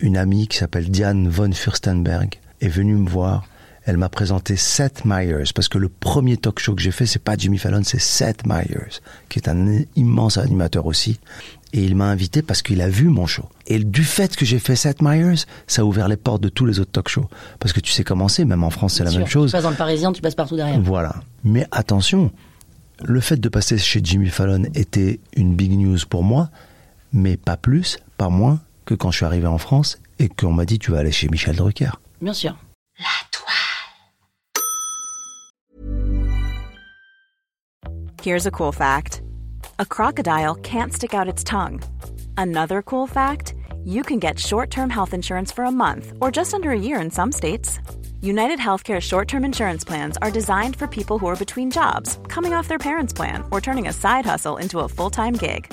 une amie qui s'appelle Diane von Furstenberg est venue me voir. Elle m'a présenté Seth Meyers parce que le premier talk show que j'ai fait, c'est pas Jimmy Fallon, c'est Seth Meyers, qui est un immense animateur aussi. Et il m'a invité parce qu'il a vu mon show. Et du fait que j'ai fait Seth Meyers, ça a ouvert les portes de tous les autres talk shows. Parce que tu sais comment c'est, même en France, c'est la Sûr. même chose. Tu passes dans le Parisien, tu passes partout derrière. Voilà. Mais attention, le fait de passer chez Jimmy Fallon était une big news pour moi, mais pas plus, pas moins que quand je suis arrivé en France et qu'on m'a dit tu vas aller chez Michel Drucker. Bien sûr. Here's a cool fact a crocodile can't stick out its tongue. Another cool fact you can get short term health insurance for a month or just under a year in some states. United Healthcare short term insurance plans are designed for people who are between jobs, coming off their parents' plan, or turning a side hustle into a full time gig.